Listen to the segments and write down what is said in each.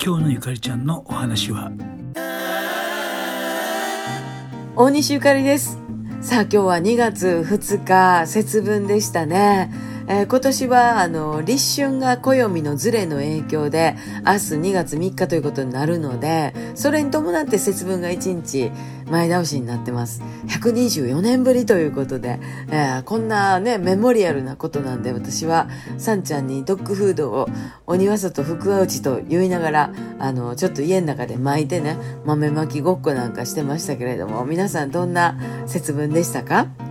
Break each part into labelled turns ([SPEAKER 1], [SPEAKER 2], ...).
[SPEAKER 1] 今日のゆかりちゃんのお話は？
[SPEAKER 2] 大西ゆかりです。さあ今日は2月2日節分でしたね。えー、今年はあの立春が暦のズレの影響で明日2月3日ということになるのでそれに伴って節分が1日前倒しになってます。124年ぶりということで、えー、こんなねメモリアルなことなんで私はさんちゃんにドッグフードを鬼わさと福は内と言いながらあのちょっと家の中で巻いてね豆巻きごっこなんかしてましたけれども皆さんどんな節分でしたか？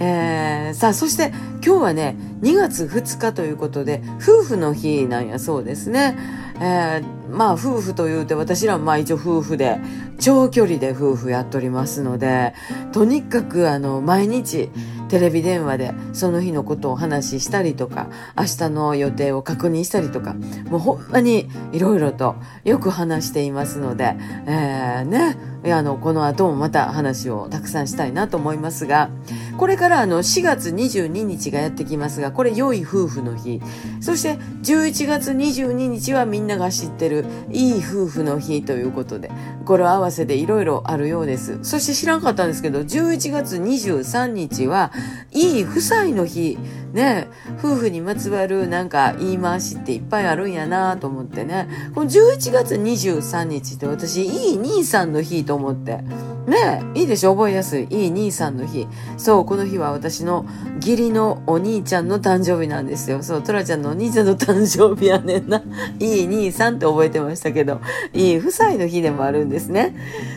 [SPEAKER 2] えー、さあそして今日はね2月2日ということで夫婦の日なんやそうですね。えー、まあ夫婦というて私らもまあ一応夫婦で長距離で夫婦やっておりますのでとにかくあの毎日テレビ電話でその日のことを話したりとか明日の予定を確認したりとかもうほんまにいろいろとよく話していますので、えー、ねあのこの後もまた話をたくさんしたいなと思いますがこれからあの4月22日がやってきますがこれ良い夫婦の日。そして11月22日はみんなが知ってるいい夫婦の日ということで語呂合わせでいろいろあるようです。そして知らんかったんですけど11月23日はいい夫妻の日ね夫婦にまつわるなんか言い回しっていっぱいあるんやなと思ってね。この11月23日って私いい兄さんの日と思って。ねいいでしょ？覚えやすい。いい兄さんの日。そうこの日は私の義理のお兄ちゃんの誕生日なんですよ。そうトラちゃんのお兄ちゃんの誕生日やねんな。いい兄さんって覚えてましたけど。いい夫妻の日でもあるんですね。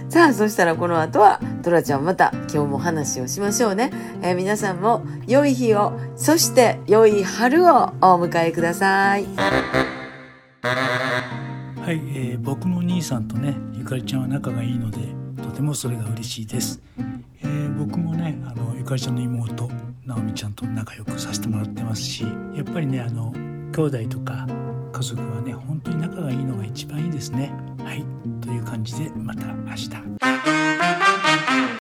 [SPEAKER 2] さあそしたらこの後はトラちゃんまた今日も話をしましょうね、えー、皆さんも良い日をそして良い春をお迎えください。
[SPEAKER 1] はい、えー、僕の兄さんとねゆかりちゃんは仲がいいのでてもそれが嬉しいです、えー、僕もねあのゆかりちゃんの妹直美ちゃんと仲良くさせてもらってますしやっぱりねあの兄弟とか家族はね本当に仲がいいのが一番いいですね。はい。という感じでまた明日。